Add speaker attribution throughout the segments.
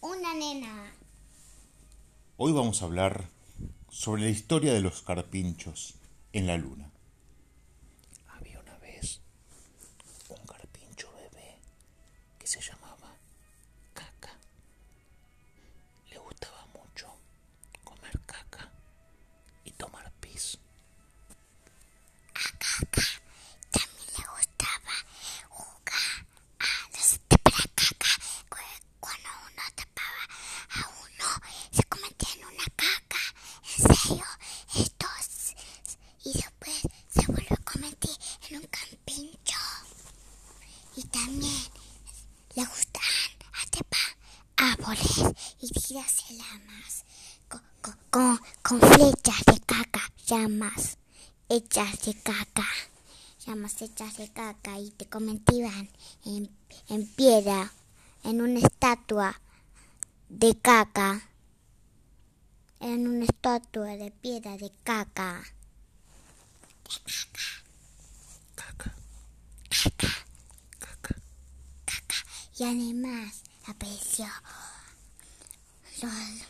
Speaker 1: una nena.
Speaker 2: Hoy vamos a hablar sobre la historia de los carpinchos en la luna.
Speaker 1: Con, con, flechas de caca, llamas hechas de caca, llamas hechas de caca y te convertían en, en piedra, en una estatua de caca, en una estatua de piedra de caca.
Speaker 3: Caca,
Speaker 1: Caca.
Speaker 3: caca.
Speaker 1: Y además apareció. los-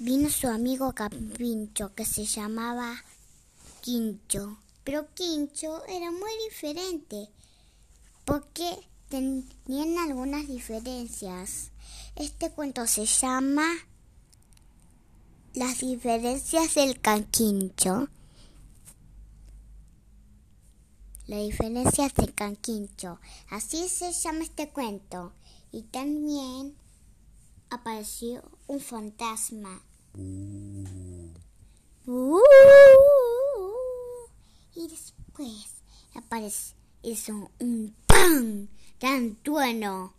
Speaker 1: vino su amigo Capincho que se llamaba Quincho. Pero Quincho era muy diferente porque tenían algunas diferencias. Este cuento se llama Las diferencias del canquincho. Las diferencias del canquincho. Así se llama este cuento. Y también apareció un fantasma. Uh, y después apareció hizo un ¡pam! tan trueno.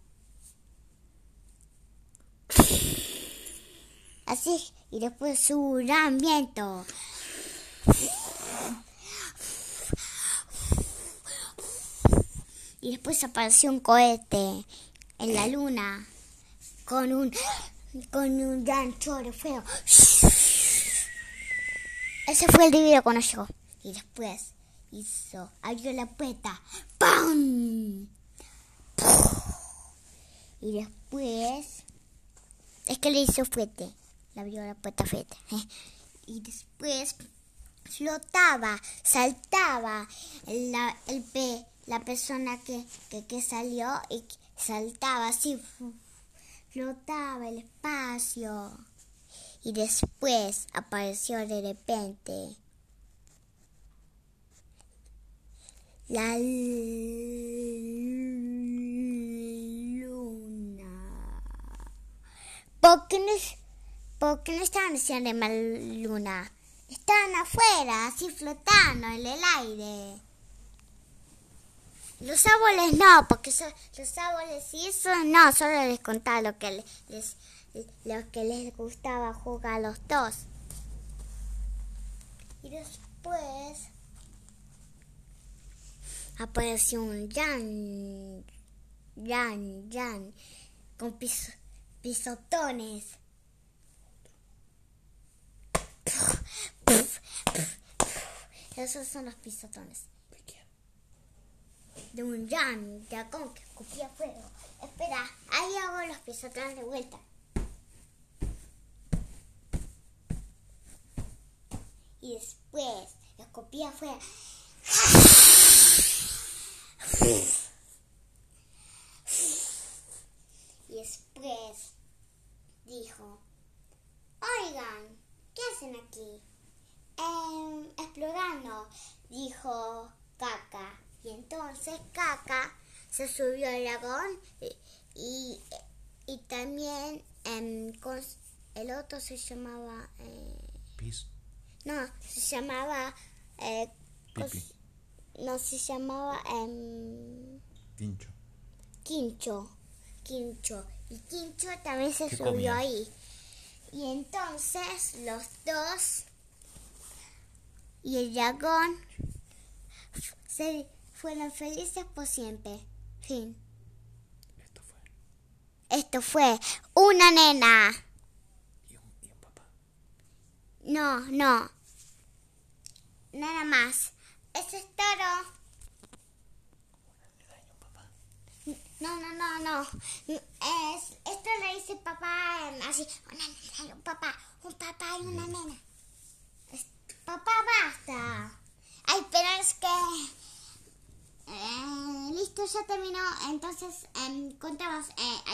Speaker 1: Así, y después un gran viento. Y después apareció un cohete en la luna con un con un gran chorro feo. Ese fue el video cuando llegó. Y después hizo, abrió la puerta. ¡Pam! Y después, es que le hizo fuerte. Le abrió la puerta fuerte. Y después flotaba, saltaba la, el pe, la persona que, que, que salió y saltaba así, flotaba el espacio. Y después apareció de repente la luna. ¿Por qué no, por qué no estaban haciendo en la luna? Estaban afuera, así flotando en el aire. Los árboles no, porque los árboles y eso no, solo les contaba lo que le- les, lo que les gustaba jugar a los dos. Y después apareció un Jan, Jan, Jan, con pis- pisotones. Esos son los pisotones
Speaker 3: ¿De
Speaker 1: un Jan, dragón que escupía fuego. Espera, ahí hago los pisotones de vuelta. Y después escupía fuego. Y después dijo, oigan, ¿qué hacen aquí? "Em, explorando, dijo Caca. Y entonces Caca se subió al dragón y, y, y también em, el otro se llamaba... eh,
Speaker 3: Pis.
Speaker 1: no, se llamaba... eh, cos- no, se llamaba... em,
Speaker 2: Tincho.
Speaker 1: Quincho. Quincho. Y Quincho también se
Speaker 2: ¿Qué
Speaker 1: subió
Speaker 2: comía?
Speaker 1: ahí. Y entonces los dos y el dragón se fueron felices por siempre. Fin.
Speaker 3: Esto fue.
Speaker 1: Esto fue una nena.
Speaker 3: Y un, y un papá.
Speaker 1: No, no. Nada más. Eso es todo. No, no, no, no. Es, esto le dice papá em, así. Una nena y un papá. Un papá y una nena. Es- papá, basta. Ay, pero es que... eh, ya terminó. Entonces, em, contamos. eh,